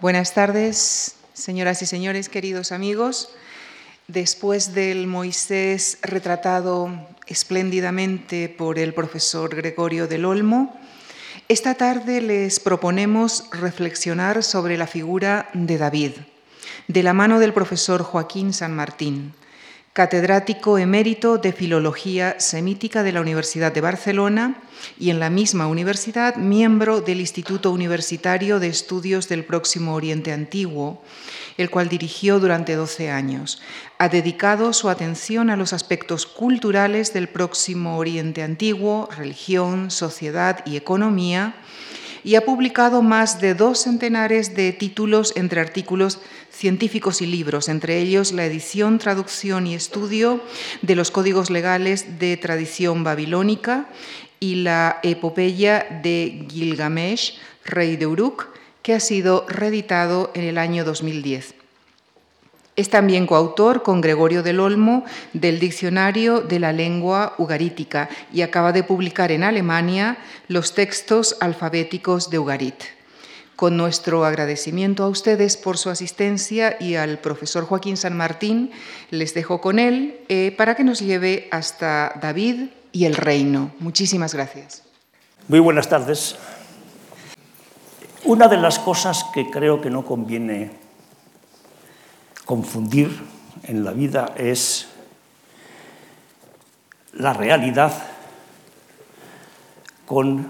Buenas tardes, señoras y señores, queridos amigos. Después del Moisés retratado espléndidamente por el profesor Gregorio del Olmo, esta tarde les proponemos reflexionar sobre la figura de David, de la mano del profesor Joaquín San Martín, catedrático emérito de Filología Semítica de la Universidad de Barcelona y en la misma universidad miembro del Instituto Universitario de Estudios del Próximo Oriente Antiguo, el cual dirigió durante 12 años. Ha dedicado su atención a los aspectos culturales del Próximo Oriente Antiguo, religión, sociedad y economía, y ha publicado más de dos centenares de títulos entre artículos científicos y libros, entre ellos la edición, traducción y estudio de los códigos legales de tradición babilónica y la epopeya de Gilgamesh, rey de Uruk, que ha sido reeditado en el año 2010. Es también coautor con Gregorio del Olmo del Diccionario de la Lengua Ugarítica y acaba de publicar en Alemania los textos alfabéticos de Ugarit. Con nuestro agradecimiento a ustedes por su asistencia y al profesor Joaquín San Martín, les dejo con él eh, para que nos lleve hasta David y el reino. Muchísimas gracias. Muy buenas tardes. Una de las cosas que creo que no conviene confundir en la vida es la realidad con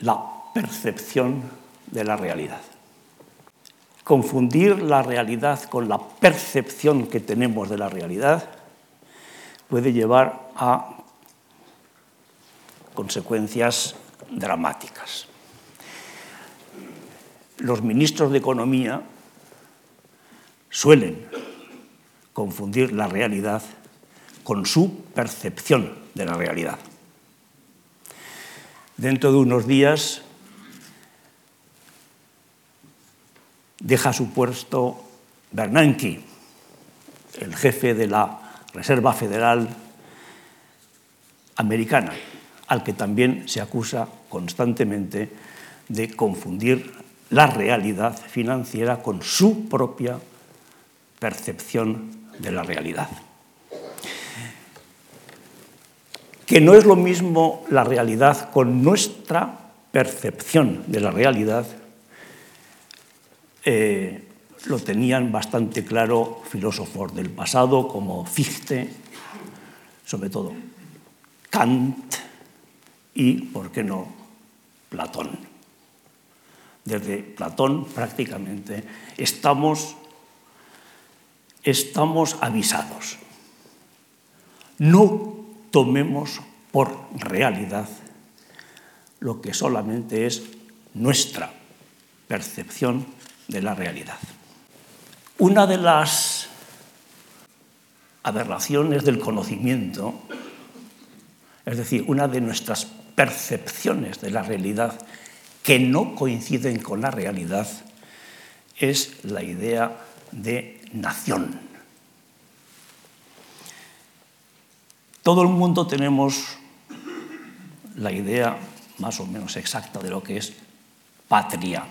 la percepción de la realidad. Confundir la realidad con la percepción que tenemos de la realidad puede llevar a consecuencias dramáticas. Los ministros de Economía suelen confundir la realidad con su percepción de la realidad. Dentro de unos días deja su puesto Bernanke, el jefe de la Reserva Federal Americana, al que también se acusa constantemente de confundir la realidad financiera con su propia percepción de la realidad. Que no es lo mismo la realidad con nuestra percepción de la realidad, eh, lo tenían bastante claro filósofos del pasado como Fichte, sobre todo Kant y, ¿por qué no?, Platón. Desde Platón prácticamente estamos estamos avisados. No tomemos por realidad lo que solamente es nuestra percepción de la realidad. Una de las aberraciones del conocimiento, es decir, una de nuestras percepciones de la realidad que no coinciden con la realidad, es la idea de nación. Todo el mundo tenemos la idea más o menos exacta de lo que es patria.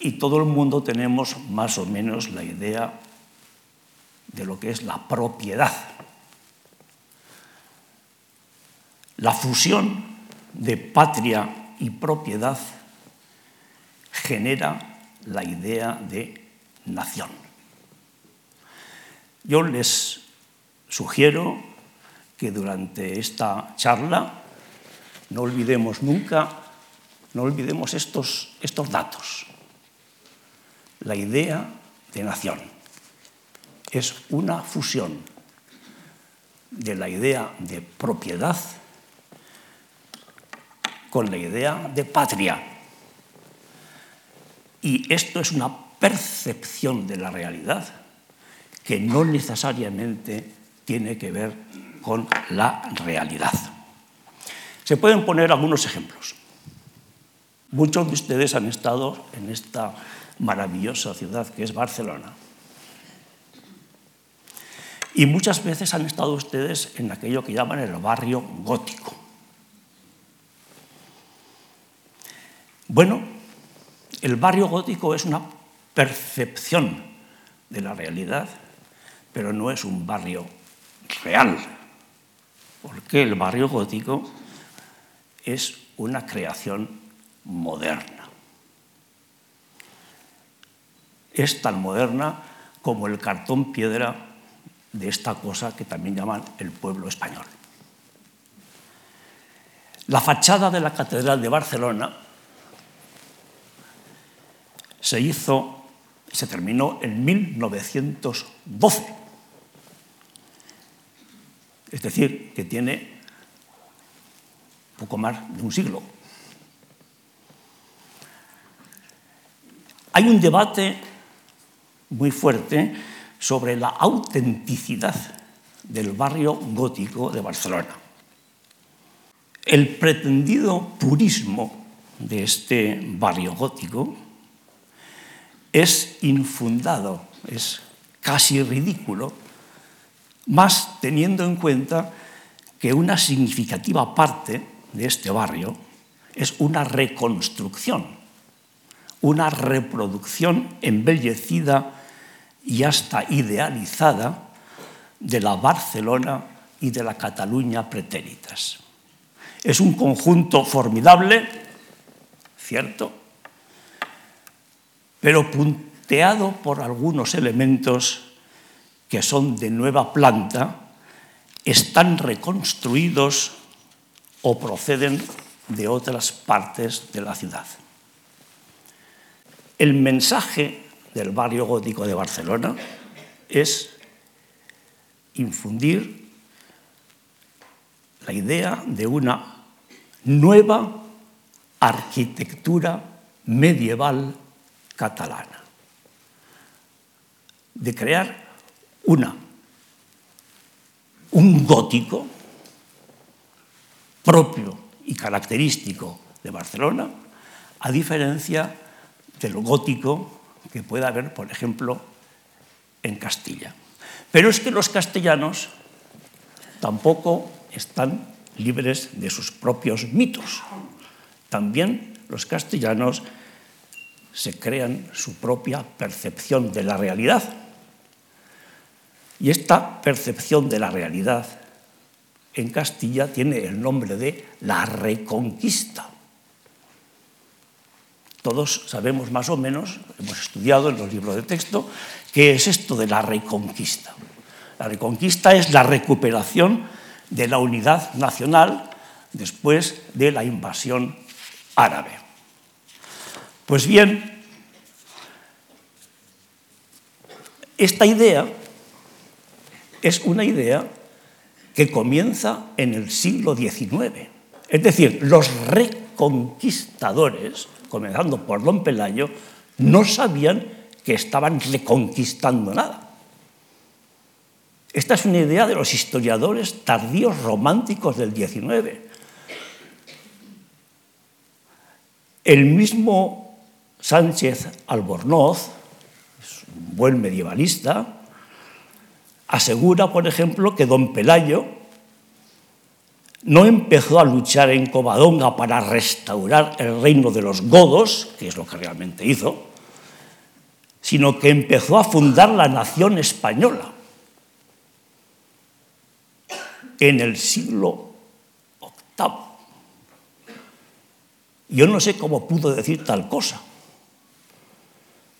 Y todo el mundo tenemos más o menos la idea de lo que es la propiedad. La fusión de patria y propiedad genera la idea de nación. Yo les sugiero que durante esta charla no olvidemos nunca, no olvidemos estos, estos datos. La idea de nación es una fusión de la idea de propiedad con la idea de patria. Y esto es una percepción de la realidad que no necesariamente tiene que ver con la realidad. Se pueden poner algunos ejemplos. Muchos de ustedes han estado en esta maravillosa ciudad que es Barcelona. Y muchas veces han estado ustedes en aquello que llaman el barrio gótico. Bueno, el barrio gótico es una percepción de la realidad, pero no es un barrio real, porque el barrio gótico es una creación moderna. Es tan moderna como el cartón piedra de esta cosa que también llaman el pueblo español. La fachada de la Catedral de Barcelona se hizo, se terminó en 1912. Es decir, que tiene poco más de un siglo. Hay un debate muy fuerte sobre la autenticidad del barrio gótico de Barcelona. El pretendido purismo de este barrio gótico es infundado, es casi ridículo, más teniendo en cuenta que una significativa parte de este barrio es una reconstrucción, una reproducción embellecida y hasta idealizada de la Barcelona y de la Cataluña pretéritas. Es un conjunto formidable, cierto, pero punteado por algunos elementos que son de nueva planta, están reconstruidos o proceden de otras partes de la ciudad. El mensaje del barrio gótico de Barcelona es infundir la idea de una nueva arquitectura medieval catalana, de crear un gótico propio y característico de Barcelona, a diferencia del gótico que pueda haber, por ejemplo, en Castilla. Pero es que los castellanos tampoco están libres de sus propios mitos. También los castellanos se crean su propia percepción de la realidad. Y esta percepción de la realidad en Castilla tiene el nombre de la reconquista. Todos sabemos más o menos, hemos estudiado en los libros de texto, qué es esto de la reconquista. La reconquista es la recuperación de la unidad nacional después de la invasión árabe. Pues bien, esta idea es una idea que comienza en el siglo XIX. Es decir, los reconquistadores comenzando por don Pelayo, no sabían que estaban reconquistando nada. Esta es una idea de los historiadores tardíos románticos del XIX. El mismo Sánchez Albornoz, un buen medievalista, asegura, por ejemplo, que don Pelayo no empezó a luchar en Covadonga para restaurar el reino de los godos, que es lo que realmente hizo, sino que empezó a fundar la nación española en el siglo VIII. Yo no sé cómo pudo decir tal cosa,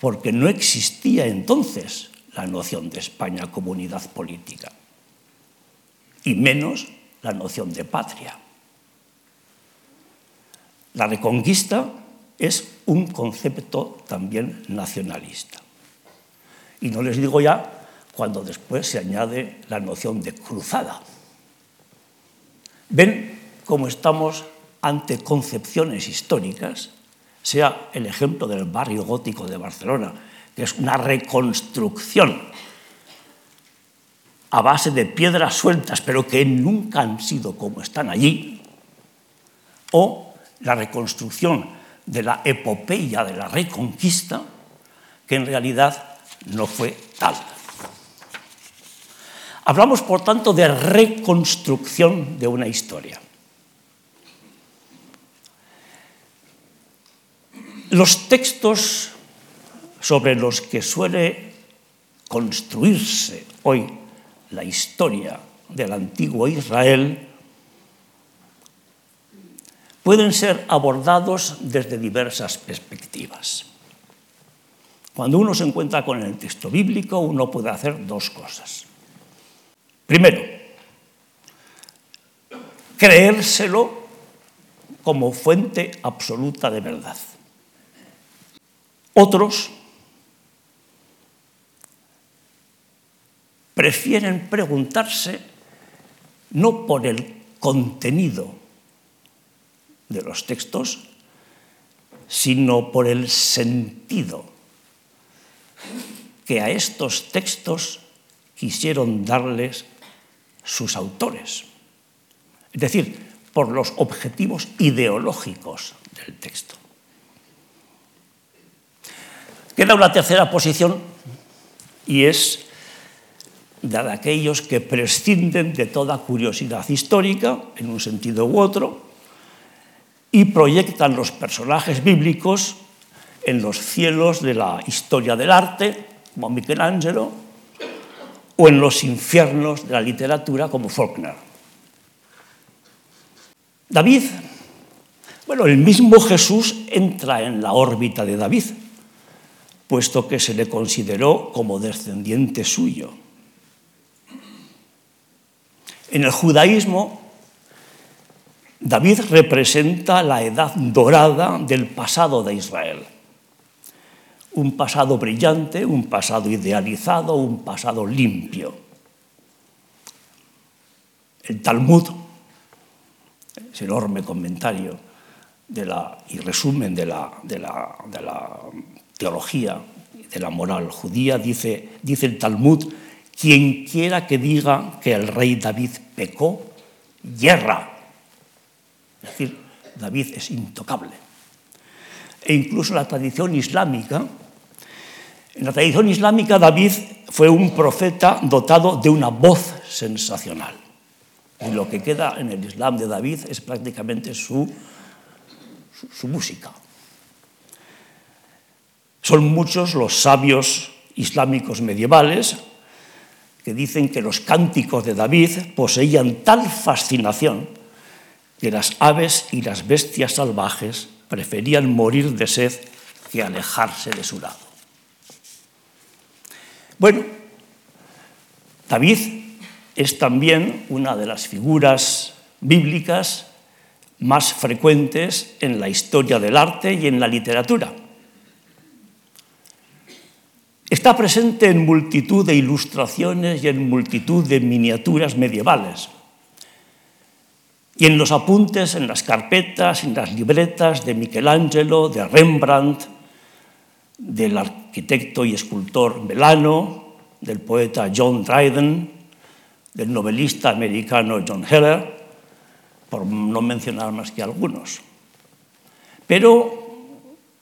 porque no existía entonces la noción de España comunidad política, y menos la noción de patria. La reconquista es un concepto también nacionalista. Y no les digo ya cuando después se añade la noción de cruzada. Ven cómo estamos ante concepciones históricas, sea el ejemplo del barrio gótico de Barcelona, que es una reconstrucción a base de piedras sueltas, pero que nunca han sido como están allí, o la reconstrucción de la epopeya de la reconquista, que en realidad no fue tal. Hablamos, por tanto, de reconstrucción de una historia. Los textos sobre los que suele construirse hoy la historia del antiguo Israel pueden ser abordados desde diversas perspectivas. Cuando uno se encuentra con el texto bíblico, uno puede hacer dos cosas. Primero, creérselo como fuente absoluta de verdad. Otros prefieren preguntarse no por el contenido de los textos, sino por el sentido que a estos textos quisieron darles sus autores. Es decir, por los objetivos ideológicos del texto. Queda una tercera posición y es de aquellos que prescinden de toda curiosidad histórica, en un sentido u otro, y proyectan los personajes bíblicos en los cielos de la historia del arte, como Michelangelo, o en los infiernos de la literatura, como Faulkner. David, bueno, el mismo Jesús entra en la órbita de David, puesto que se le consideró como descendiente suyo. En el judaísmo, David representa la edad dorada del pasado de Israel. Un pasado brillante, un pasado idealizado, un pasado limpio. El Talmud, ese enorme comentario y resumen de la, de la teología, de la moral judía, dice, dice el Talmud, quien quiera que diga que el rey David pecó, yerra es decir, David es intocable. E incluso la tradición islámica, en la tradición islámica David fue un profeta dotado de una voz sensacional. Y lo que queda en el Islam de David es prácticamente su, su, su música. Son muchos los sabios islámicos medievales que dicen que los cánticos de David poseían tal fascinación que las aves y las bestias salvajes preferían morir de sed que alejarse de su lado. Bueno, David es también una de las figuras bíblicas más frecuentes en la historia del arte y en la literatura. Está presente en multitud de ilustraciones y en multitud de miniaturas medievales y en los apuntes, en las carpetas, en las libretas de Michelangelo, de Rembrandt, del arquitecto y escultor Melano, del poeta John Dryden, del novelista americano John Heller, por no mencionar más que algunos. Pero,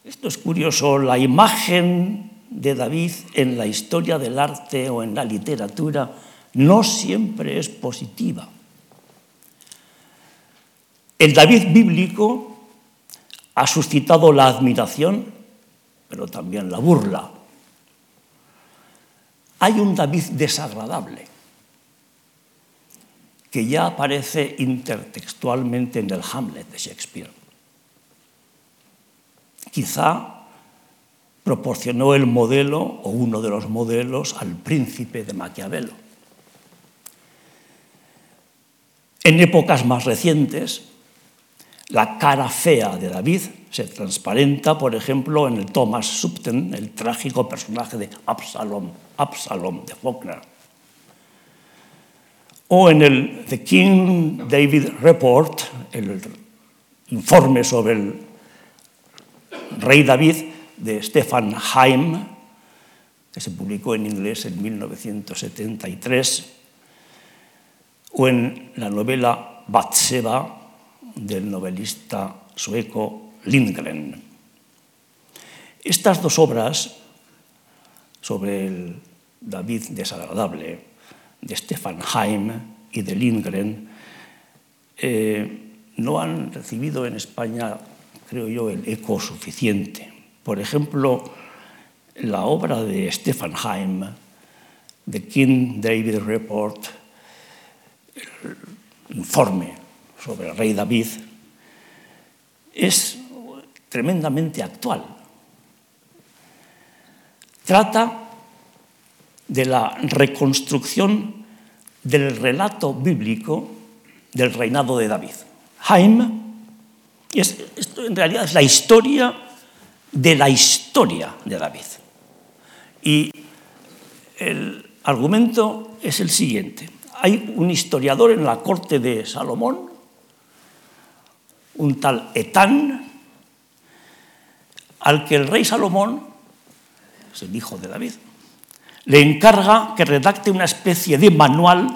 esto es curioso, la imagen de David en la historia del arte o en la literatura no siempre es positiva. El David bíblico ha suscitado la admiración, pero también la burla. Hay un David desagradable que ya aparece intertextualmente en el Hamlet de Shakespeare. Quizá proporcionó el modelo o uno de los modelos al príncipe de Maquiavelo. En épocas más recientes, la cara fea de David se transparenta, por ejemplo, en el Thomas Subten, el trágico personaje de Absalom, Absalom de Faulkner. O en el The King David Report, el informe sobre el rey David de Stefan Heim, que se publicó en inglés en 1973, o en la novela Batseba del novelista sueco Lindgren. Estas dos obras sobre el David desagradable de Stefan Heim y de Lindgren eh, no han recibido en España, creo yo, el eco suficiente. Por ejemplo, la obra de Stefan Heim, The King David Report, el informe sobre el rey David, es tremendamente actual. Trata de la reconstrucción del relato bíblico del reinado de David. Haim, esto en realidad es la historia de la historia de David. Y el argumento es el siguiente. Hay un historiador en la corte de Salomón, un tal Etán, al que el rey Salomón, es el hijo de David, le encarga que redacte una especie de manual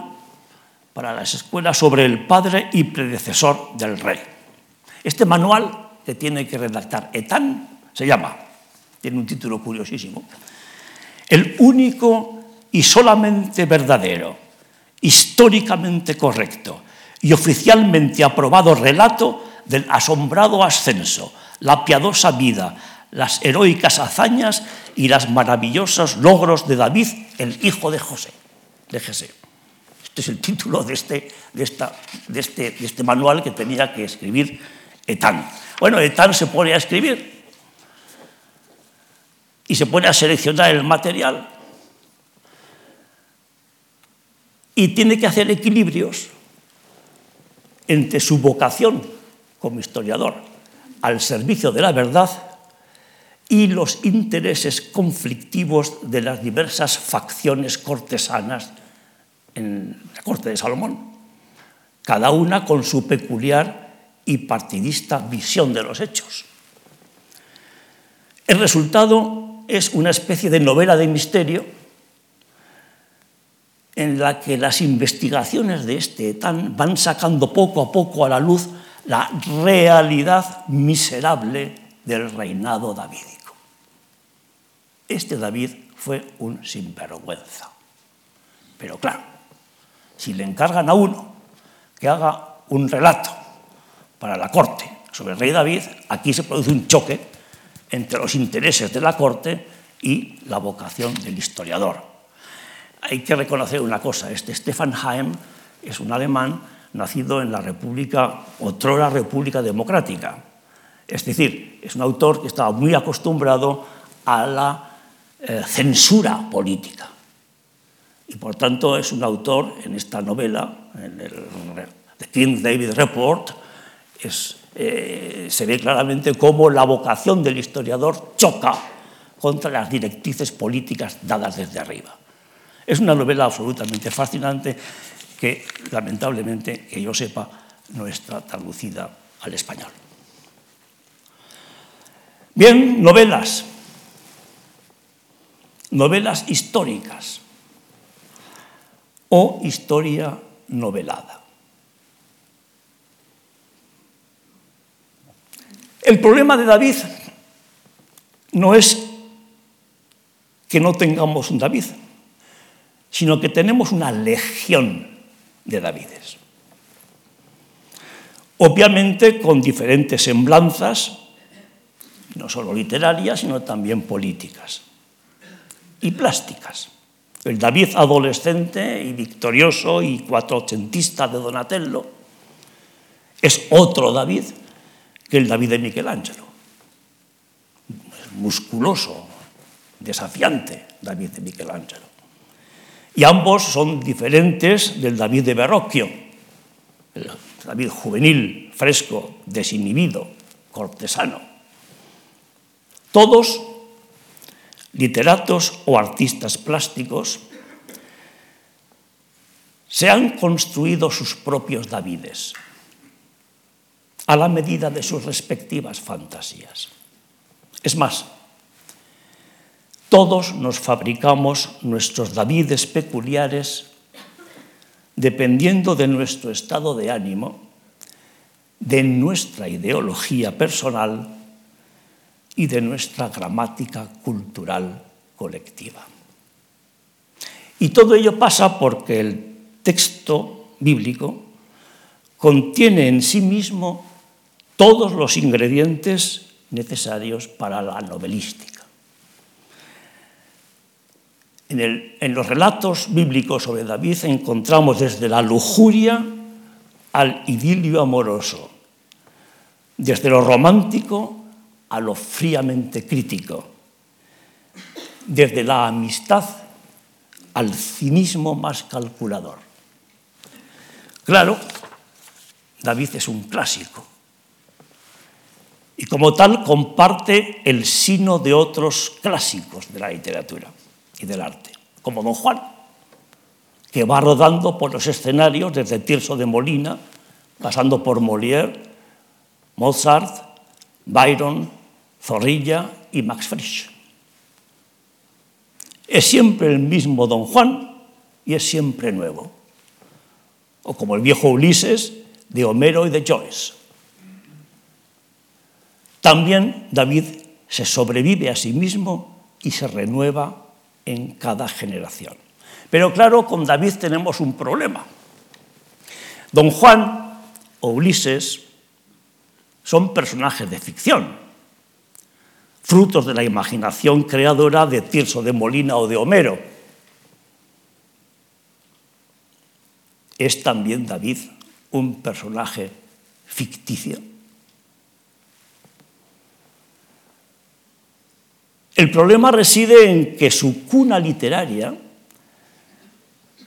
para las escuelas sobre el padre y predecesor del rey. Este manual que tiene que redactar Etán se llama, tiene un título curiosísimo, el único y solamente verdadero, históricamente correcto y oficialmente aprobado relato del asombrado ascenso, la piadosa vida, las heroicas hazañas y los maravillosos logros de David, el hijo de José. Este es el título de este, de, esta, de, este, de este manual que tenía que escribir Etán. Bueno, Etán se pone a escribir y se pone a seleccionar el material y tiene que hacer equilibrios entre su vocación como historiador al servicio de la verdad y los intereses conflictivos de las diversas facciones cortesanas en la corte de Salomón, cada una con su peculiar y partidista visión de los hechos. El resultado es una especie de novela de misterio en la que las investigaciones de este Etán van sacando poco a poco a la luz la realidad miserable del reinado davídico. Este David fue un sinvergüenza. Pero claro, si le encargan a uno que haga un relato para la corte sobre el rey David, aquí se produce un choque entre los intereses de la corte y la vocación del historiador. Hay que reconocer una cosa, este Stefan Heim es un alemán nacido en la República, otrora República Democrática. Es decir, es un autor que estaba muy acostumbrado a la eh, censura política. Y por tanto es un autor en esta novela, en el The King David Report, eh, se ve claramente cómo la vocación del historiador choca contra las directrices políticas dadas desde arriba. Es una novela absolutamente fascinante que, lamentablemente, que yo sepa, no está traducida al español. Bien, novelas novelas históricas o historia novelada. El problema de David no es que no tengamos un David, sino que tenemos una legión de Davides. Obviamente con diferentes semblanzas, no solo literarias, sino también políticas y plásticas. El David adolescente y victorioso y cuatrocentista de Donatello es otro David que el David de Michelangelo. Musculoso, desafiante David de Michelangelo. Y ambos son diferentes del David de Verrocchio, el David juvenil, fresco, desinhibido, cortesano. Todos literatos o artistas plásticos, se han construido sus propios Davides a la medida de sus respectivas fantasías. Es más, todos nos fabricamos nuestros Davides peculiares dependiendo de nuestro estado de ánimo, de nuestra ideología personal y de nuestra gramática cultural colectiva. Y todo ello pasa porque el texto bíblico contiene en sí mismo todos los ingredientes necesarios para la novelística. En, los relatos bíblicos sobre David encontramos desde la lujuria al idilio amoroso, desde lo romántico a lo fríamente crítico, desde la amistad al cinismo más calculador. Claro, David es un clásico y como tal comparte el sino de otros clásicos de la literatura y del arte, como Don Juan, que va rodando por los escenarios desde Tirso de Molina, pasando por Molière, Mozart, Byron, Zorrilla y Max Frisch. Es siempre el mismo Don Juan y es siempre nuevo. O como el viejo Ulises de Homero y de Joyce. También David se sobrevive a sí mismo y se renueva en cada generación. Pero claro, con David tenemos un problema. Don Juan o Ulises son personajes de ficción, frutos de la imaginación creadora de Tirso de Molina o de Homero. ¿Es también David un personaje ficticio? El problema reside en que su cuna literaria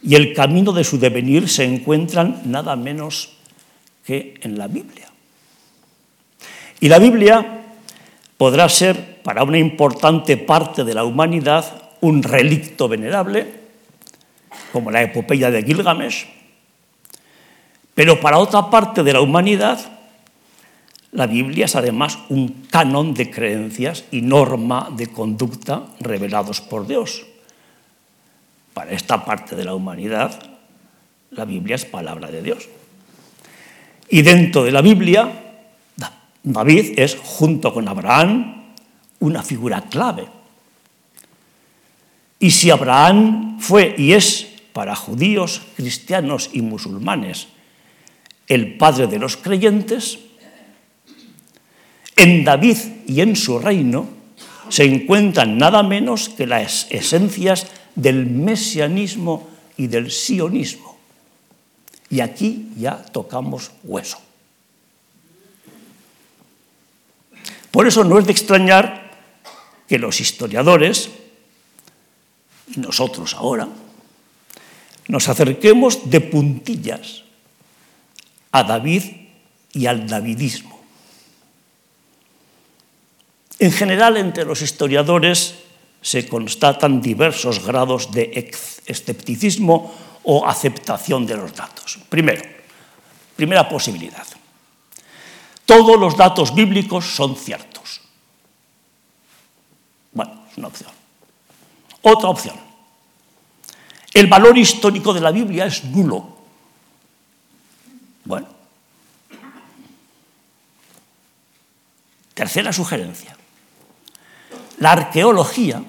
y el camino de su devenir se encuentran nada menos que en la Biblia. Y la Biblia podrá ser para una importante parte de la humanidad un relicto venerable, como la epopeya de Gilgamesh, pero para otra parte de la humanidad la Biblia es además un canon de creencias y norma de conducta revelados por Dios. Para esta parte de la humanidad, la Biblia es palabra de Dios. Y dentro de la Biblia, David es, junto con Abraham, una figura clave. Y si Abraham fue y es para judíos, cristianos y musulmanes el padre de los creyentes, en David y en su reino se encuentran nada menos que las esencias del mesianismo y del sionismo. Y aquí ya tocamos hueso. Por eso no es de extrañar que los historiadores, y nosotros ahora, nos acerquemos de puntillas a David y al davidismo. En general, entre los historiadores se constatan diversos grados de escepticismo o aceptación de los datos. Primero, primera posibilidad. Todos los datos bíblicos son ciertos. Bueno, es una opción. Otra opción. El valor histórico de la Biblia es nulo. Bueno. Tercera sugerencia. La arqueología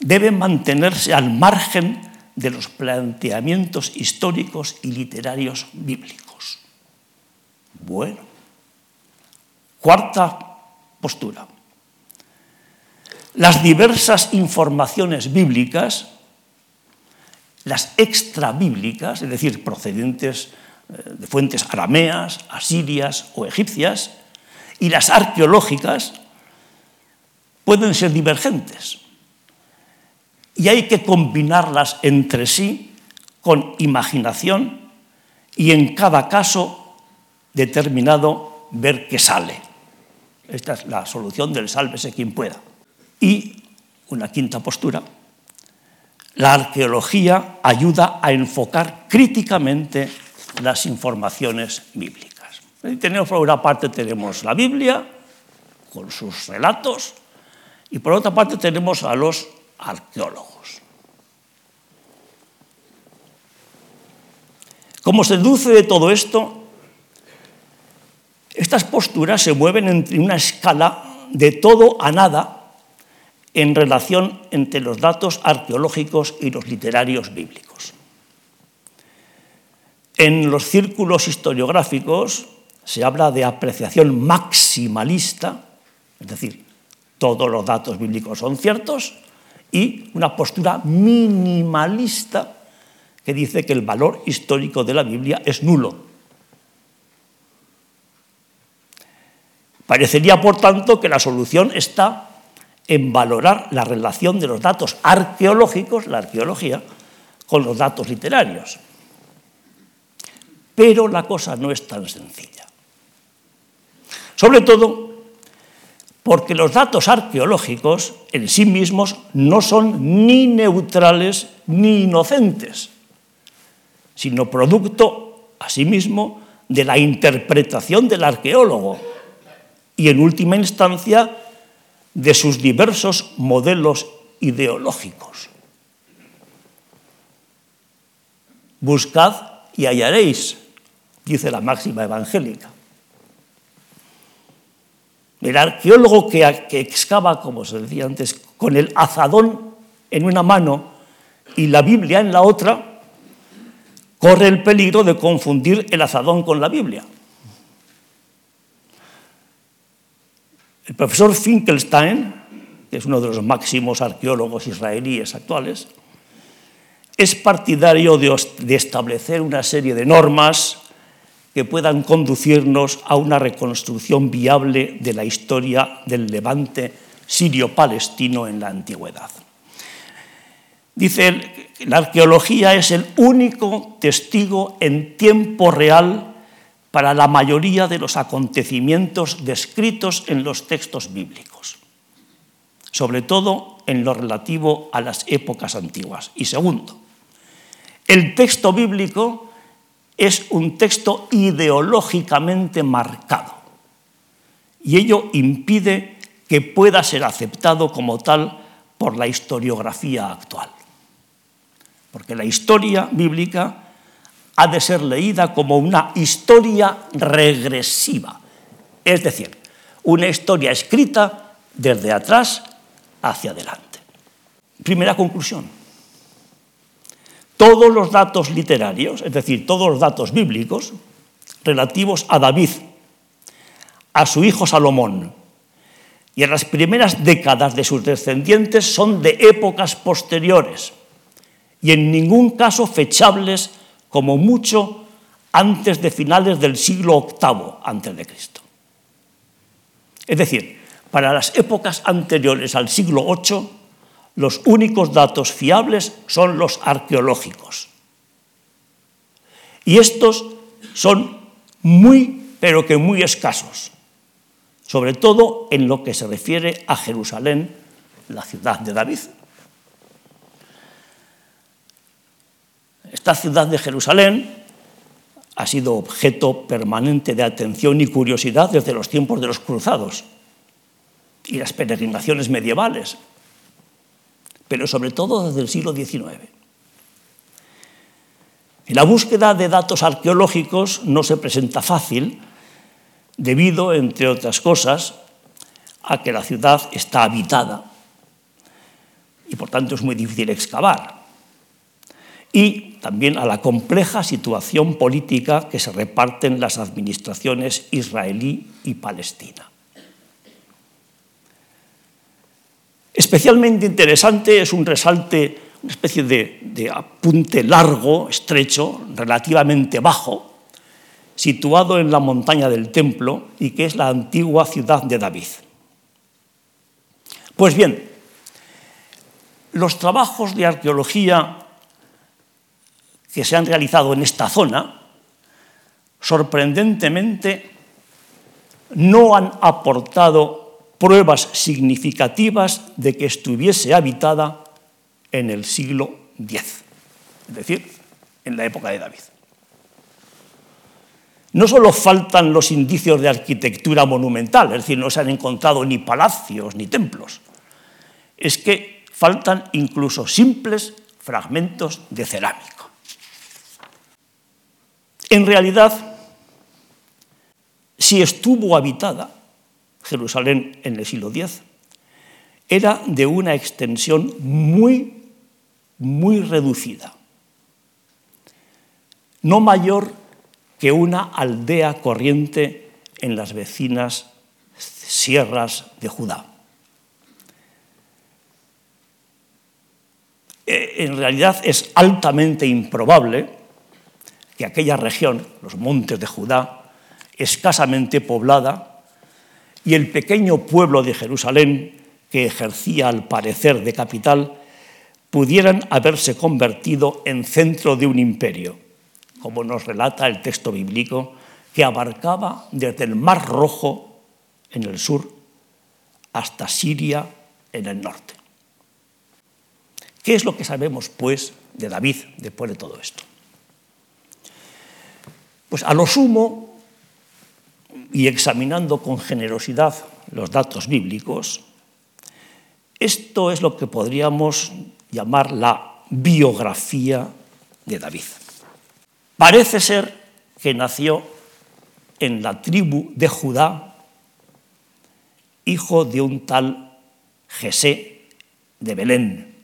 debe mantenerse al margen de los planteamientos históricos y literarios bíblicos. Bueno. Cuarta postura. Las diversas informaciones bíblicas, las extrabíblicas, es decir, procedentes eh, de fuentes arameas, asirias o egipcias, y las arqueológicas, pueden ser divergentes. Y hay que combinarlas entre sí con imaginación y en cada caso determinado ver qué sale. Esta es la solución del sálvese quien pueda. Y una quinta postura, la arqueología ayuda a enfocar críticamente las informaciones bíblicas. por una parte tenemos la Biblia con sus relatos y por otra parte tenemos a los arqueólogos. Como se deduce de todo esto, estas posturas se mueven entre una escala de todo a nada en relación entre los datos arqueológicos y los literarios bíblicos. En los círculos historiográficos se habla de apreciación maximalista, es decir, todos los datos bíblicos son ciertos, y una postura minimalista que dice que el valor histórico de la Biblia es nulo. Parecería, por tanto, que la solución está en valorar la relación de los datos arqueológicos, la arqueología, con los datos literarios. Pero la cosa no es tan sencilla. Sobre todo porque los datos arqueológicos en sí mismos no son ni neutrales ni inocentes, sino producto, asimismo, de la interpretación del arqueólogo y, en última instancia, de sus diversos modelos ideológicos. Buscad y hallaréis, dice la máxima evangélica. El arqueólogo que, excava, como se decía antes, con el azadón en una mano y la Biblia en la otra, corre el peligro de confundir el azadón con la Biblia. El profesor Finkelstein, que es uno de los máximos arqueólogos israelíes actuales, es partidario de, establecer una serie de normas que puedan conducirnos a una reconstrucción viable de la historia del levante sirio-palestino en la antigüedad. Dice él, la arqueología es el único testigo en tiempo real para la mayoría de los acontecimientos descritos en los textos bíblicos, sobre todo en lo relativo a las épocas antiguas. Y segundo, el texto bíblico es un texto ideológicamente marcado y ello impide que pueda ser aceptado como tal por la historiografía actual. Porque la historia bíblica ha de ser leída como una historia regresiva, es decir, una historia escrita desde atrás hacia adelante. Primera conclusión. Todos los datos literarios, es decir, todos los datos bíblicos relativos a David, a su hijo Salomón y a las primeras décadas de sus descendientes son de épocas posteriores y en ningún caso fechables como mucho antes de finales del siglo VIII antes de Cristo. Es decir, para las épocas anteriores al siglo VIII, los únicos datos fiables son los arqueológicos. Y estos son muy, pero que muy escasos, sobre todo en lo que se refiere a Jerusalén, la ciudad de David. Esta ciudad de Jerusalén ha sido objeto permanente de atención y curiosidad desde los tiempos de los cruzados y las peregrinaciones medievales, pero sobre todo desde el siglo XIX. La búsqueda de datos arqueológicos no se presenta fácil debido, entre otras cosas, a que la ciudad está habitada y por tanto es muy difícil excavar y también a la compleja situación política que se reparten las administraciones israelí y palestina. Especialmente interesante es un resalte, una especie de, de apunte largo, estrecho, relativamente bajo, situado en la montaña del templo y que es la antigua ciudad de David. Pues bien, los trabajos de arqueología que se han realizado en esta zona, sorprendentemente, no han aportado pruebas significativas de que estuviese habitada en el siglo X, es decir, en la época de David. No solo faltan los indicios de arquitectura monumental, es decir, no se han encontrado ni palacios ni templos, es que faltan incluso simples fragmentos de cerámica. En realidad, si estuvo habitada Jerusalén en el siglo X, era de una extensión muy, muy reducida, no mayor que una aldea corriente en las vecinas sierras de Judá. Eh, en realidad es altamente improbable que aquella región, los montes de Judá, escasamente poblada, y el pequeño pueblo de Jerusalén, que ejercía al parecer de capital, pudieran haberse convertido en centro de un imperio, como nos relata el texto bíblico, que abarcaba desde el Mar Rojo en el sur hasta Siria en el norte. ¿Qué es lo que sabemos, pues, de David después de todo esto? Pues a lo sumo, y examinando con generosidad los datos bíblicos, esto es lo que podríamos llamar la biografía de David. Parece ser que nació en la tribu de Judá, hijo de un tal Jesé de Belén,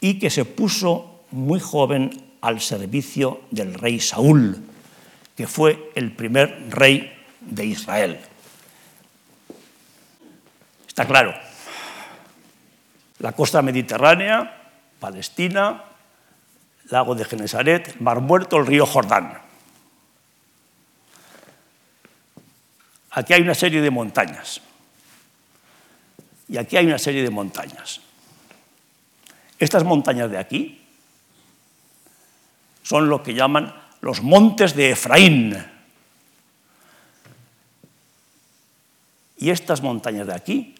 y que se puso muy joven al servicio del rey Saúl, que fue el primer rey de Israel. Está claro, la costa mediterránea, Palestina, lago de Genesaret, Mar Muerto, el río Jordán. Aquí hay una serie de montañas. Y aquí hay una serie de montañas. Estas montañas de aquí son lo que llaman los montes de Efraín. Y estas montañas de aquí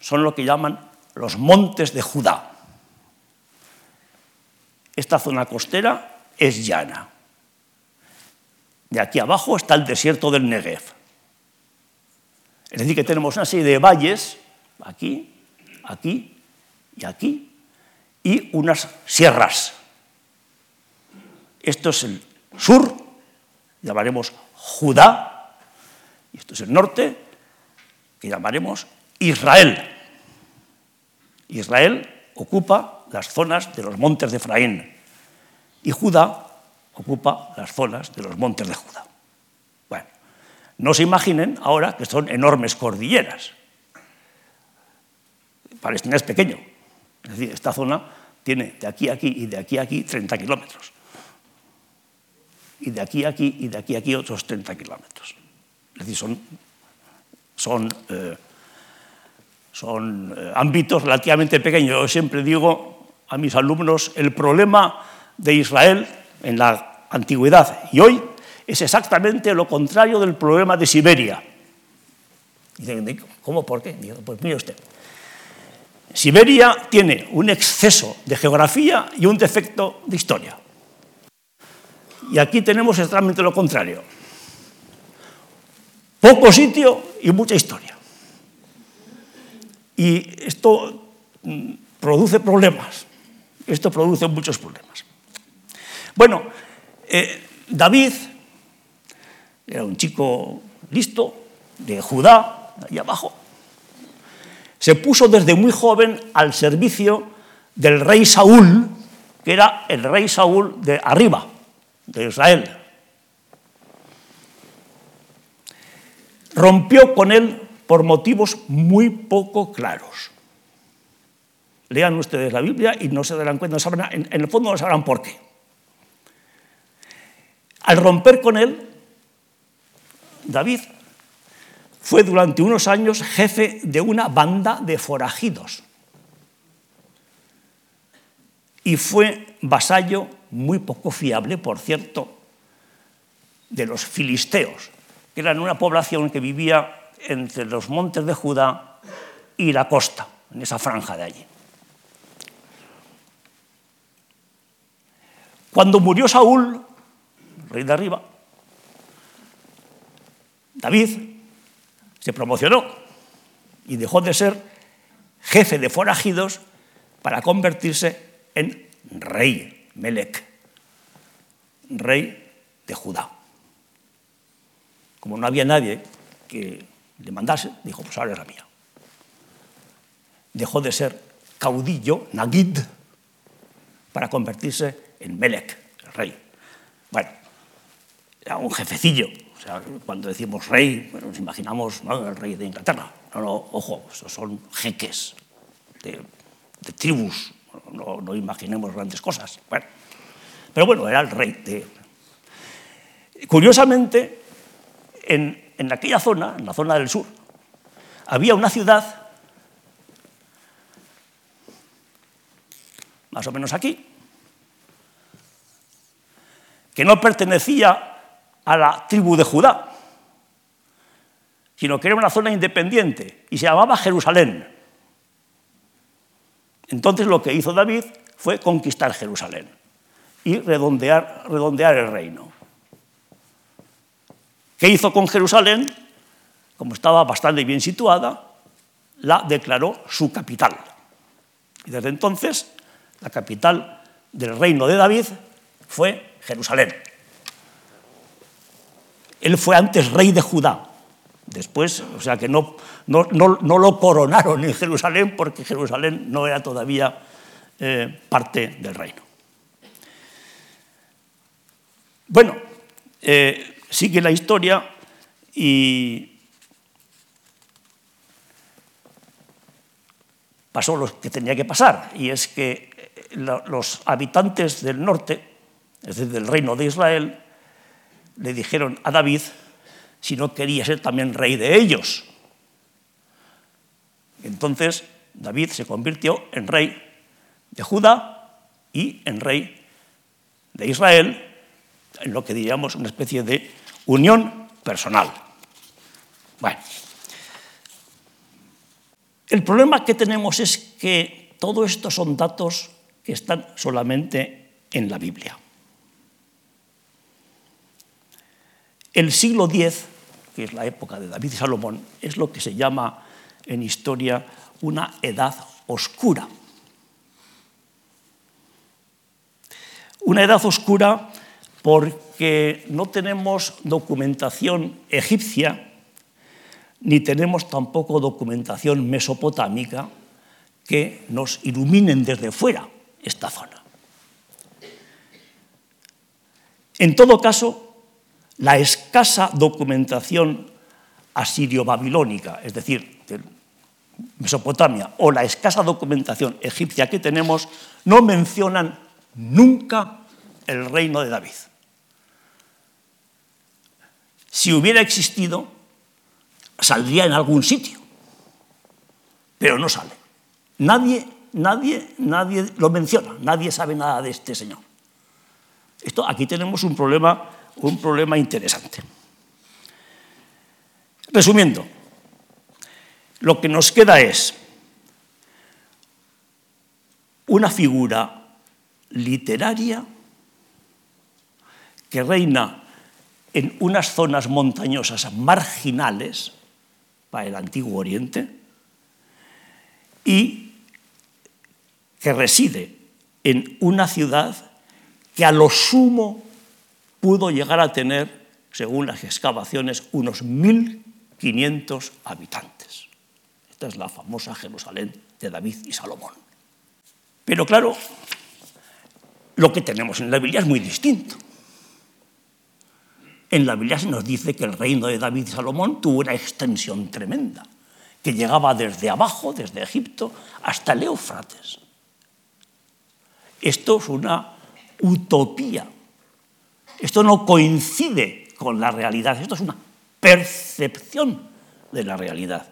son lo que llaman los montes de Judá. Esta zona costera es llana. De aquí abajo está el desierto del Negev. Es decir, que tenemos una serie de valles, aquí, aquí y aquí, y unas sierras. Esto es el sur, llamaremos Judá, y esto es el norte, que llamaremos Israel. Israel ocupa las zonas de los montes de Efraín y Judá ocupa las zonas de los montes de Judá. Bueno, no se imaginen ahora que son enormes cordilleras. Palestina es pequeño, es decir, esta zona tiene de aquí a aquí y de aquí a aquí 30 kilómetros. Y de aquí a aquí y de aquí a aquí otros 30 kilómetros. Es decir, son, son eh, son eh, ámbitos relativamente pequeños. Yo siempre digo a mis alumnos, el problema de Israel en la antigüedad y hoy es exactamente lo contrario del problema de Siberia. Dicen, ¿cómo? ¿Por qué? pues mire usted. Siberia tiene un exceso de geografía y un defecto de historia. Y aquí tenemos exactamente lo contrario. Poco sitio y mucha historia. Y esto mm, produce problemas. Esto produce muchos problemas. Bueno, eh, David era un chico listo, de Judá, ahí abajo. Se puso desde muy joven al servicio del rey Saúl, que era el rey Saúl de arriba, de Israel. Rompió con él por motivos muy poco claros. Lean ustedes la Biblia y no se darán cuenta, en, el fondo no sabrán por qué. Al romper con él, David fue durante unos años jefe de una banda de forajidos y fue vasallo muy poco fiable, por cierto, de los filisteos, que eran una población que vivía entre los montes de Judá y la costa, en esa franja de allí. Cuando murió Saúl, rey de arriba, David se promocionó y dejó de ser jefe de forajidos para convertirse en rey, Melech, rey de Judá. Como no había nadie que le mandase, dijo, pues ahora era mía. Dejó de ser caudillo, Nagid, para convertirse en Melech, el rey. Bueno, era un jefecillo. O sea, cuando decimos rey, nos imaginamos el rey de Inglaterra. No, no, ojo, esos son jeques de, tribus. No, no, imaginemos grandes cosas. Bueno, pero bueno, era el rey de... Curiosamente, en, en aquella zona, en la zona del sur, había una ciudad más o menos aquí, que no pertenecía a la tribu de Judá, sino que era una zona independiente y se llamaba Jerusalén. Entonces lo que hizo David fue conquistar Jerusalén y redondear, redondear el reino. ¿Qué hizo con Jerusalén? Como estaba bastante bien situada, la declaró su capital. Y desde entonces la capital del reino de David fue Jerusalén. Él fue antes rey de Judá. Después, o sea que no, no, lo coronaron en Jerusalén porque Jerusalén no era todavía eh, parte del reino. Bueno, eh, sigue la historia y pasó lo que tenía que pasar, y es que los habitantes del norte, es decir, del reino de Israel, le dijeron a David si no quería ser también rey de ellos. Entonces David se convirtió en rey de Judá y en rey de Israel, en lo que diríamos una especie de unión personal. Bueno, el problema que tenemos es que todo esto son datos que están solamente en la Biblia. El siglo X, que es la época de David y Salomón, es lo que se llama en historia una edad oscura. Una edad oscura porque no tenemos documentación egipcia, ni tenemos tampoco documentación mesopotámica que nos iluminen desde fuera esta zona. En todo caso, la escasa documentación asirio-babilónica, es decir, de Mesopotamia, o la escasa documentación egipcia que tenemos, no mencionan nunca el reino de David. Si hubiera existido, saldría en algún sitio, pero no sale. Nadie nadie, nadie lo menciona, nadie sabe nada de este señor. Esto, aquí tenemos un problema, un problema interesante. Resumiendo, lo que nos queda es una figura literaria que reina en unas zonas montañosas marginales para el Antiguo Oriente y que reside en una ciudad que a lo sumo pudo llegar a tener, según las excavaciones, unos 1.500 habitantes. Esta es la famosa Jerusalén de David y Salomón. Pero claro, lo que tenemos en la Biblia es muy distinto. En la Biblia se nos dice que el reino de David y Salomón tuvo una extensión tremenda, que llegaba desde abajo, desde Egipto, hasta el Éufrates. Esto es una utopía. Esto no coincide con la realidad. Esto es una percepción de la realidad,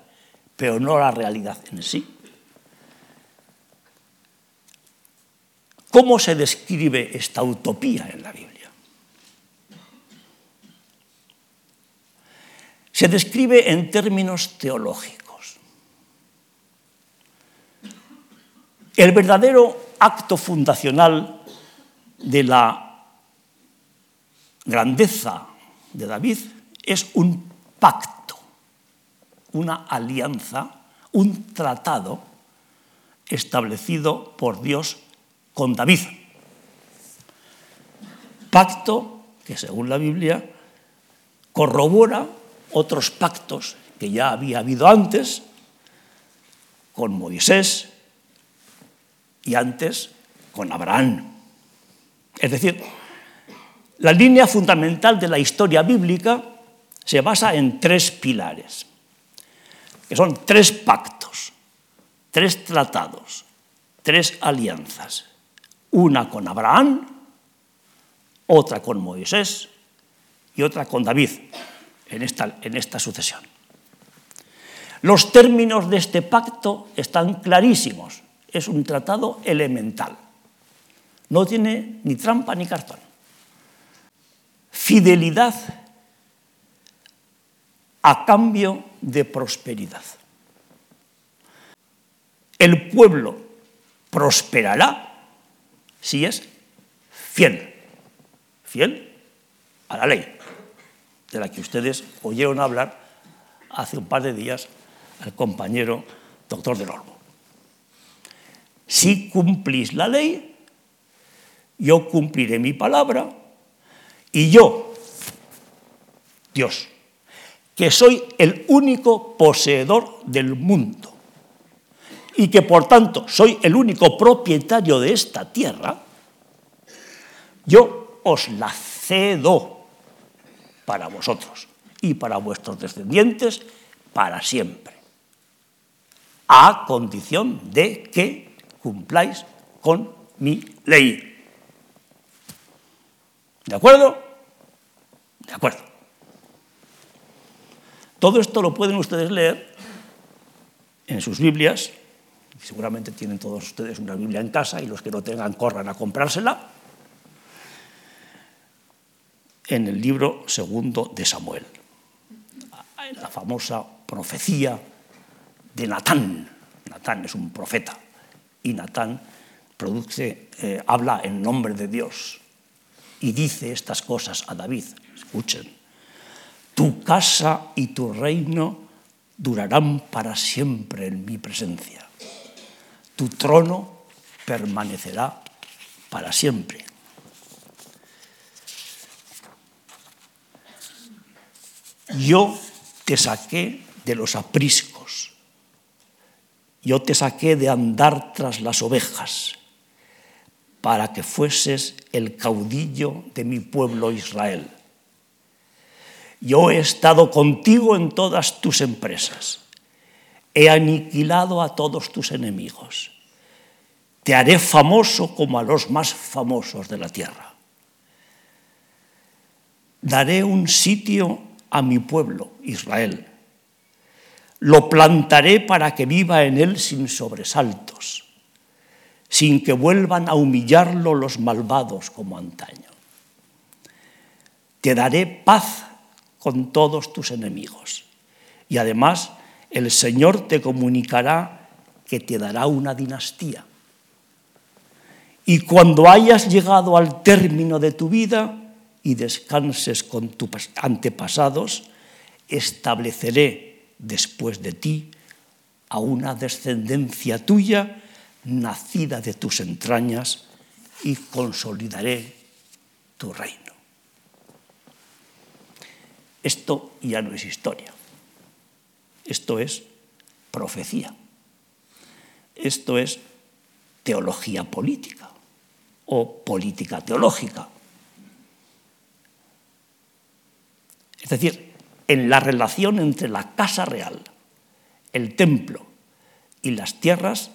pero no la realidad en sí. ¿Cómo se describe esta utopía en la Biblia? Se describe en términos teológicos. El verdadero acto fundacional de la grandeza de David es un pacto, una alianza, un tratado establecido por Dios con David. Pacto que según la Biblia corrobora otros pactos que ya había habido antes con Moisés, y antes con Abraham. Es decir, La línea fundamental de la historia bíblica se basa en tres pilares, que son tres pactos, tres tratados, tres alianzas. Una con Abraham, otra con Moisés y otra con David en esta, en esta sucesión. Los términos de este pacto están clarísimos. Es un tratado elemental. No tiene ni trampa ni cartón. Fidelidad a cambio de prosperidad. El pueblo prosperará si es fiel, fiel a la ley, de la que ustedes oyeron hablar hace un par de días al compañero doctor del Olmo. Si cumplís la ley, yo cumpliré mi palabra y yo, Dios, que soy el único poseedor del mundo y que por tanto soy el único propietario de esta tierra, yo os la cedo para vosotros y para vuestros descendientes para siempre, a condición de que cumpláis con mi ley. ¿De acuerdo? De acuerdo. Todo esto lo pueden ustedes leer en sus Biblias. Seguramente tienen todos ustedes una Biblia en casa y los que no tengan corran a comprársela. En el libro segundo de Samuel, la famosa profecía de Natán. Natán es un profeta y Natán produce, eh, habla en nombre de Dios y dice estas cosas a David. Escuchen, tu casa y tu reino durarán para siempre en mi presencia. Tu trono permanecerá para siempre. Yo te saqué de los apriscos. Yo te saqué de andar tras las ovejas para que fueses el caudillo de mi pueblo Israel. Yo he estado contigo en todas tus empresas. He aniquilado a todos tus enemigos. Te haré famoso como a los más famosos de la tierra. Daré un sitio a mi pueblo, Israel. Lo plantaré para que viva en él sin sobresaltos sin que vuelvan a humillarlo los malvados como antaño. Te daré paz con todos tus enemigos. Y además el Señor te comunicará que te dará una dinastía. Y cuando hayas llegado al término de tu vida y descanses con tus antepasados, estableceré después de ti a una descendencia tuya nacida de tus entrañas, y consolidaré tu reino. Esto ya no es historia, esto es profecía, esto es teología política o política teológica. Es decir, en la relación entre la casa real, el templo y las tierras,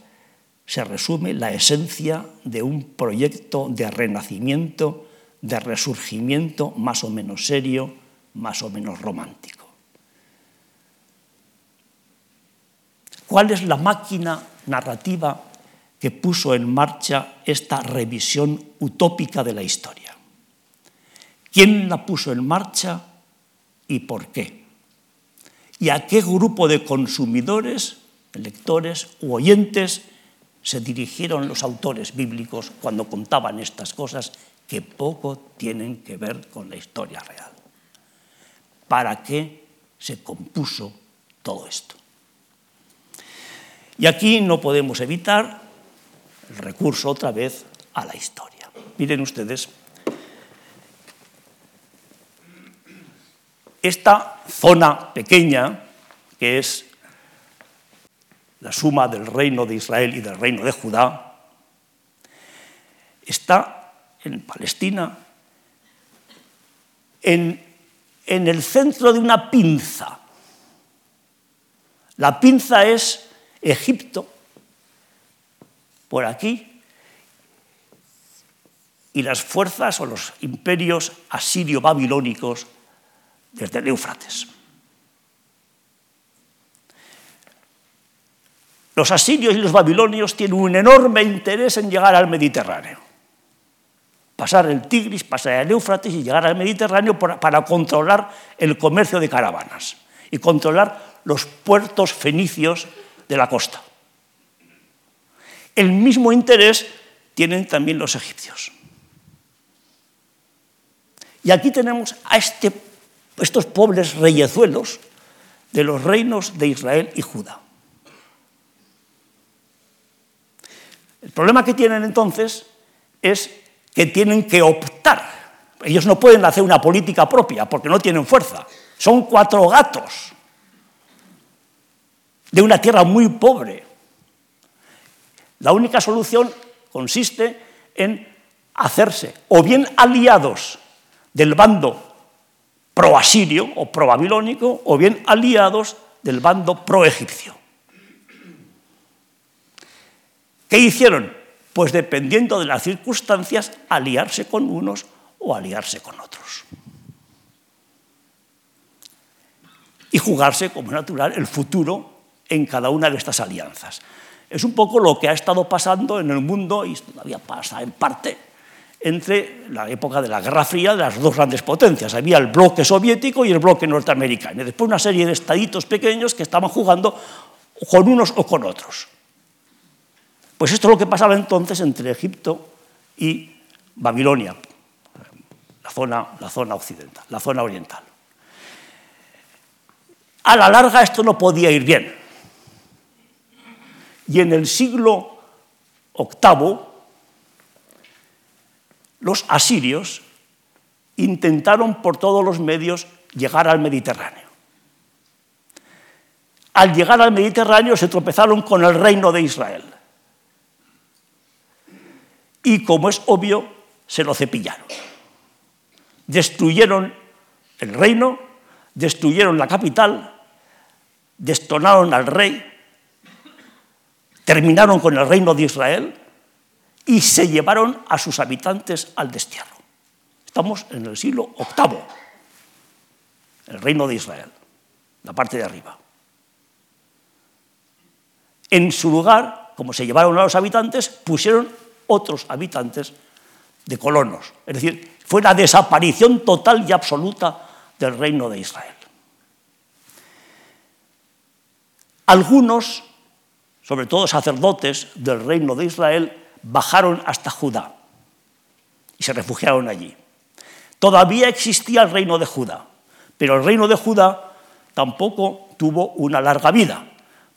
se resume la esencia de un proyecto de renacimiento, de resurgimiento más o menos serio, más o menos romántico. ¿Cuál es la máquina narrativa que puso en marcha esta revisión utópica de la historia? ¿Quién la puso en marcha y por qué? ¿Y a qué grupo de consumidores, lectores u oyentes se dirigieron los autores bíblicos cuando contaban estas cosas que poco tienen que ver con la historia real. ¿Para qué se compuso todo esto? Y aquí no podemos evitar el recurso otra vez a la historia. Miren ustedes, esta zona pequeña, que es la suma del reino de Israel y del reino de Judá, está en Palestina en, el centro de una pinza. La pinza es Egipto, por aquí, y las fuerzas o los imperios asirio-babilónicos desde el Éufrates. Los asirios y los babilonios tienen un enorme interés en llegar al Mediterráneo. Pasar el Tigris, pasar el Éufrates y llegar al Mediterráneo para controlar el comercio de caravanas y controlar los puertos fenicios de la costa. El mismo interés tienen también los egipcios. Y aquí tenemos a este, estos pobres reyezuelos de los reinos de Israel y Judá. El problema que tienen entonces es que tienen que optar. Ellos no pueden hacer una política propia porque no tienen fuerza. Son cuatro gatos de una tierra muy pobre. La única solución consiste en hacerse o bien aliados del bando pro-asirio o pro-babilónico o bien aliados del bando pro-egipcio. ¿Qué hicieron? Pues dependiendo de las circunstancias, aliarse con unos o aliarse con otros. Y jugarse, como natural, el futuro en cada una de estas alianzas. Es un poco lo que ha estado pasando en el mundo, y todavía pasa en parte, entre la época de la Guerra Fría de las dos grandes potencias. Había el bloque soviético y el bloque norteamericano. Y después una serie de estaditos pequeños que estaban jugando con unos o con otros. Pues esto es lo que pasaba entonces entre Egipto y Babilonia, la zona, occidental, la zona oriental. A la larga esto no podía ir bien. Y en el siglo VIII, los asirios intentaron por todos los medios llegar al Mediterráneo. Al llegar al Mediterráneo se tropezaron con el reino de Israel y, como es obvio, se lo cepillaron. Destruyeron el reino, destruyeron la capital, destonaron al rey, terminaron con el reino de Israel y se llevaron a sus habitantes al destierro. Estamos en el siglo VIII, el reino de Israel, la parte de arriba. En su lugar, como se llevaron a los habitantes, pusieron otros habitantes de colonos. Es decir, fue la desaparición total y absoluta del reino de Israel. Algunos, sobre todo sacerdotes del reino de Israel, bajaron hasta Judá y se refugiaron allí. Todavía existía el reino de Judá, pero el reino de Judá tampoco tuvo una larga vida,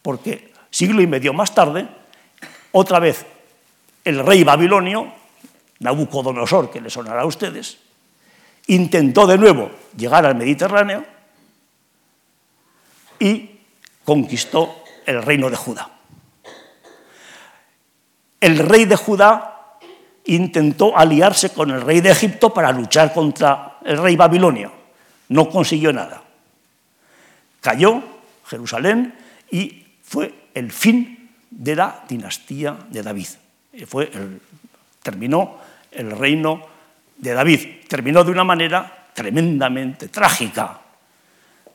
porque siglo y medio más tarde, otra vez el rey babilonio, Nabucodonosor, que le sonará a ustedes, intentó de nuevo llegar al Mediterráneo y conquistó el reino de Judá. El rey de Judá intentó aliarse con el rey de Egipto para luchar contra el rey babilonio. No consiguió nada. Cayó Jerusalén y fue el fin de la dinastía de David fue terminó el reino de David. Terminó de una manera tremendamente trágica,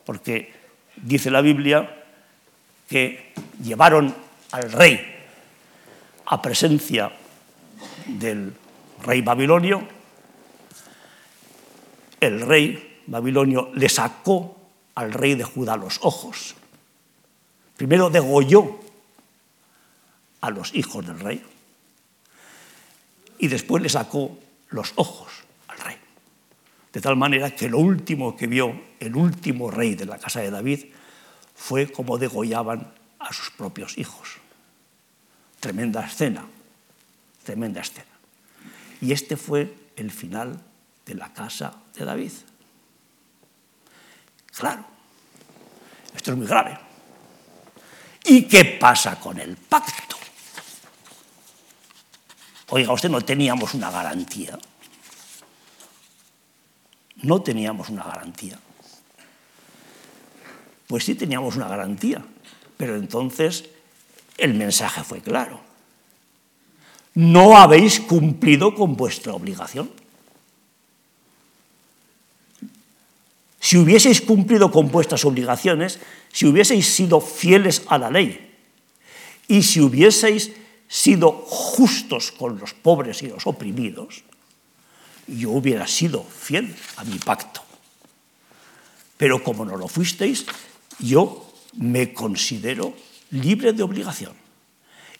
porque dice la Biblia que llevaron al rey a presencia del rey babilonio, el rey babilonio le sacó al rey de Judá los ojos. Primero degolló a los hijos del rey y después le sacó los ojos al rey. De tal manera que lo último que vio el último rey de la casa de David fue cómo degollaban a sus propios hijos. Tremenda escena, tremenda escena. Y este fue el final de la casa de David. Claro, esto es muy grave. ¿Y qué pasa con el pacto? Oiga, usted no teníamos una garantía. no teníamos una garantía. Pues sí teníamos una garantía, pero entonces el mensaje fue claro. No habéis cumplido con vuestra obligación. Si hubieseis cumplido con vuestras obligaciones, si hubieseis sido fieles a la ley y si hubieseis sido justos con los pobres y los oprimidos, yo hubiera sido fiel a mi pacto. Pero como no lo fuisteis, yo me considero libre de obligación.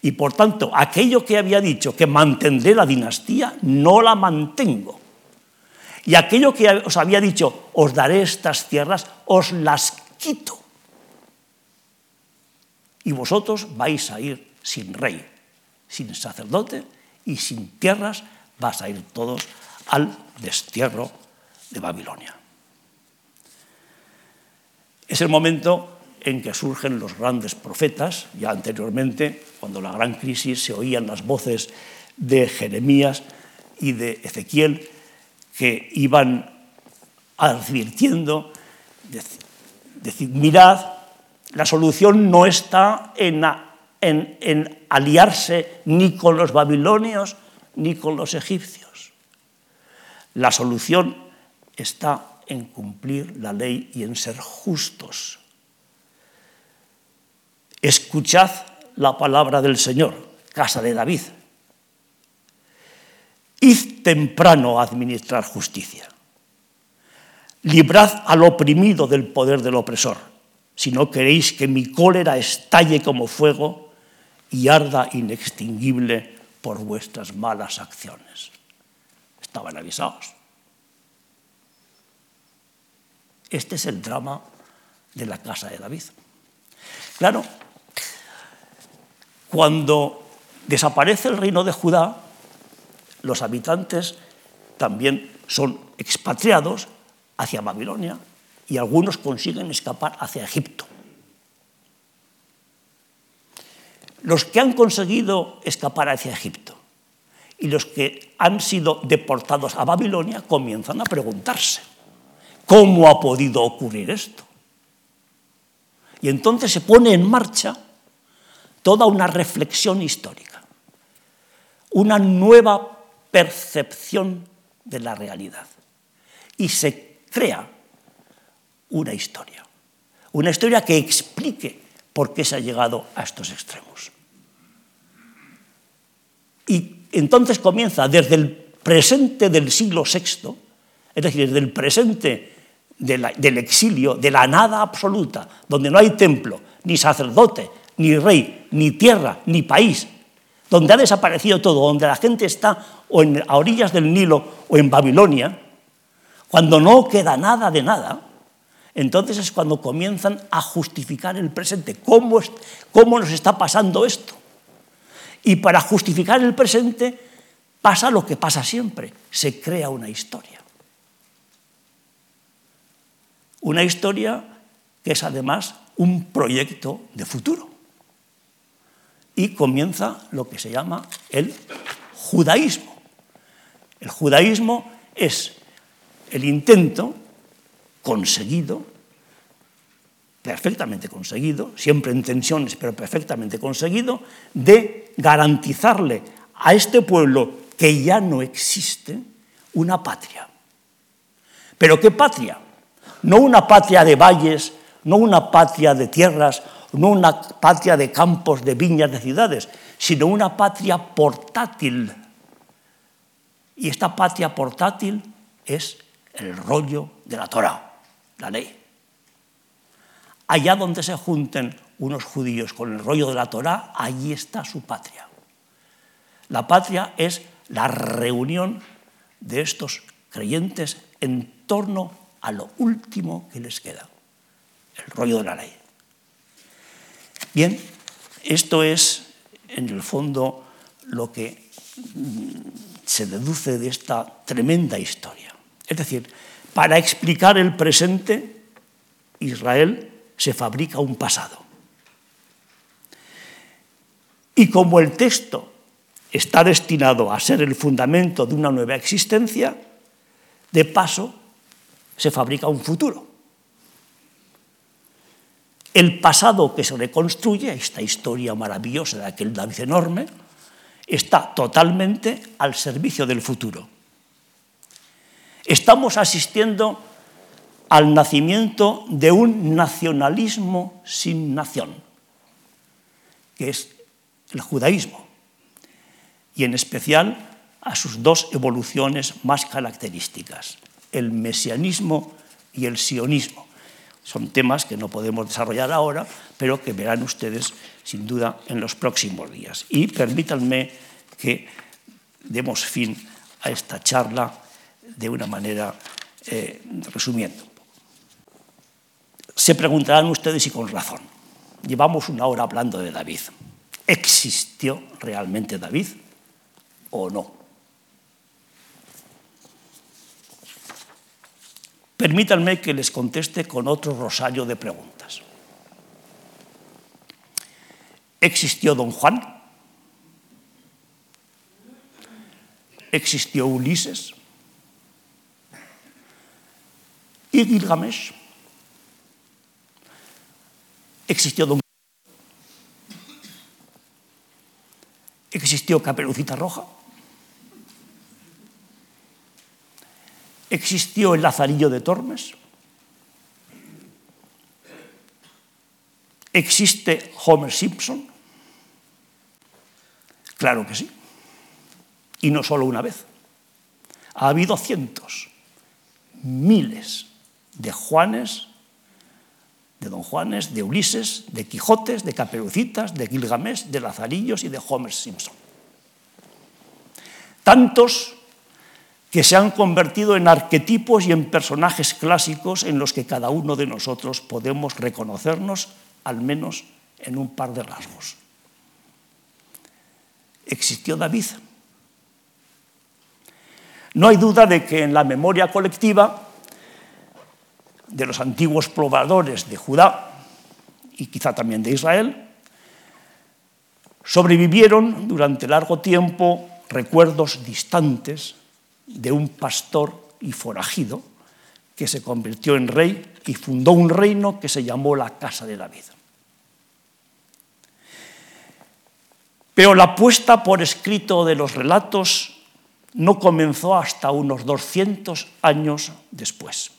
Y por tanto, aquello que había dicho que mantendré la dinastía, no la mantengo. Y aquello que os había dicho, os daré estas tierras, os las quito. Y vosotros vais a ir sin rey, sin sacerdote y sin tierras, vas a ir todos al destierro de Babilonia. Es el momento en que surgen los grandes profetas, ya anteriormente, cuando la gran crisis se oían las voces de Jeremías y de Ezequiel, que iban advirtiendo, decir, mirad, la solución no está en, en aliarse ni con los babilonios ni con los egipcios. La solución está en cumplir la ley y en ser justos. Escuchad la palabra del Señor, casa de David. Id temprano a administrar justicia. Librad al oprimido del poder del opresor, si no queréis que mi cólera estalle como fuego y arda inextinguible por vuestras malas acciones. Estaban avisados. Este es el drama de la casa de David. Claro, cuando desaparece el reino de Judá, los habitantes también son expatriados hacia Babilonia y algunos consiguen escapar hacia Egipto. Los que han conseguido escapar hacia Egipto y los que han sido deportados a Babilonia comienzan a preguntarse, ¿cómo ha podido ocurrir esto? Y entonces se pone en marcha toda una reflexión histórica, una nueva percepción de la realidad. Y se crea una historia, una historia que explique por qué se ha llegado a estos extremos. Y entonces comienza desde el presente del siglo VI, es decir, desde el presente del exilio, de la nada absoluta, donde no hay templo, ni sacerdote, ni rey, ni tierra, ni país, donde ha desaparecido todo, donde la gente está o en, a orillas del Nilo o en Babilonia, cuando no queda nada de nada, entonces es cuando comienzan a justificar el presente. ¿Cómo, ¿Cómo, nos está pasando esto? Y para justificar el presente pasa lo que pasa siempre, se crea una historia. Una historia que es además un proyecto de futuro y comienza lo que se llama el judaísmo. El judaísmo es el intento conseguido, perfectamente conseguido, siempre en tensiones, pero perfectamente conseguido, de garantizarle a este pueblo que ya no existe una patria. ¿Pero qué patria? No una patria de valles, no una patria de tierras, no una patria de campos, de viñas, de ciudades, sino una patria portátil. Y esta patria portátil es el rollo de la Torah, la ley. Allá donde se junten unos judíos con el rollo de la Torah, allí está su patria. La patria es la reunión de estos creyentes en torno a lo último que les queda, el rollo de la ley. Bien, esto es en el fondo lo que se deduce de esta tremenda historia. Es decir, para explicar el presente, Israel se fabrica un pasado. Y como el texto está destinado a ser el fundamento de una nueva existencia, de paso se fabrica un futuro. El pasado que se reconstruye, esta historia maravillosa de aquel David enorme, está totalmente al servicio del futuro. Estamos asistiendo al nacimiento de un nacionalismo sin nación, que es el judaísmo, y en especial a sus dos evoluciones más características, el mesianismo y el sionismo. Son temas que no podemos desarrollar ahora, pero que verán ustedes sin duda en los próximos días. Y permítanme que demos fin a esta charla de una manera eh, resumiendo. Se preguntarán ustedes y con razón. Llevamos una hora hablando de David. ¿Existió realmente David o no? Permítanme que les conteste con otro rosario de preguntas. ¿Existió don Juan? ¿Existió Ulises? ¿Y Gilgamesh? ¿Existió don ¿Existió Caperucita Roja? ¿Existió el Lazarillo de Tormes? ¿Existe Homer Simpson? Claro que sí. Y no solo una vez. Ha habido cientos, miles de Juanes, de Don Juanes, de Ulises, de Quijotes, de Caperucitas, de Gilgamesh, de Lazarillos y de Homer Simpson. Tantos que se han convertido en arquetipos y en personajes clásicos en los que cada uno de nosotros podemos reconocernos al menos en un par de rasgos. Existió David. No hay duda de que en la memoria colectiva de los antiguos pobladores de Judá y quizá también de Israel, sobrevivieron durante largo tiempo recuerdos distantes de un pastor y forajido que se convirtió en rey y fundó un reino que se llamó la Casa de David. Pero la puesta por escrito de los relatos no comenzó hasta unos 200 años después,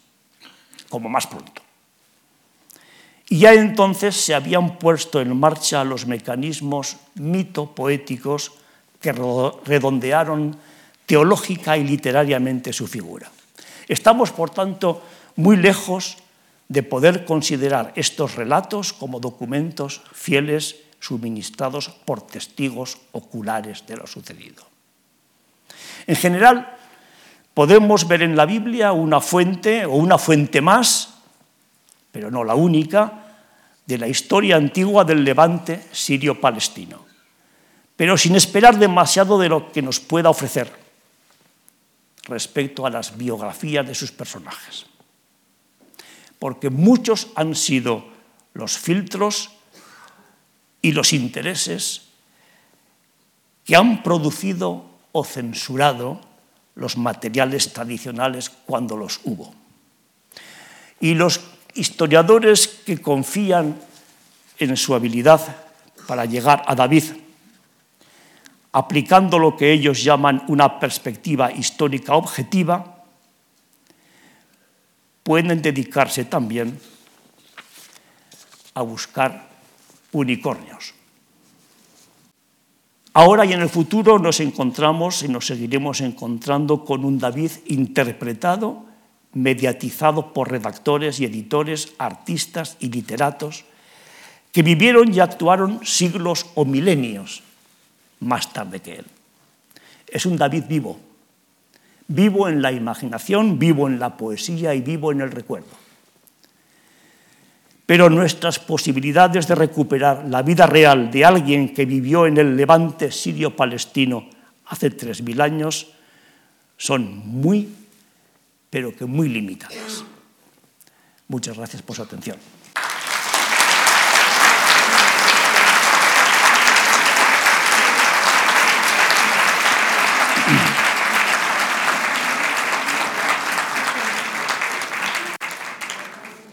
como más pronto. Y ya entonces se habían puesto en marcha los mecanismos mito-poéticos que redondearon teológica y literariamente su figura. Estamos, por tanto, muy lejos de poder considerar estos relatos como documentos fieles suministrados por testigos oculares de lo sucedido. En general, podemos ver en la Biblia una fuente o una fuente más, pero no la única, de la historia antigua del levante sirio-palestino, pero sin esperar demasiado de lo que nos pueda ofrecer respecto a las biografías de sus personajes. Porque muchos han sido los filtros y los intereses que han producido o censurado los materiales tradicionales cuando los hubo. Y los historiadores que confían en su habilidad para llegar a David aplicando lo que ellos llaman una perspectiva histórica objetiva, pueden dedicarse también a buscar unicornios. Ahora y en el futuro nos encontramos y nos seguiremos encontrando con un David interpretado, mediatizado por redactores y editores, artistas y literatos, que vivieron y actuaron siglos o milenios más tarde que él. Es un David vivo, vivo en la imaginación, vivo en la poesía y vivo en el recuerdo. Pero nuestras posibilidades de recuperar la vida real de alguien que vivió en el levante sirio-palestino hace 3.000 años son muy, pero que muy limitadas. Muchas gracias por su atención.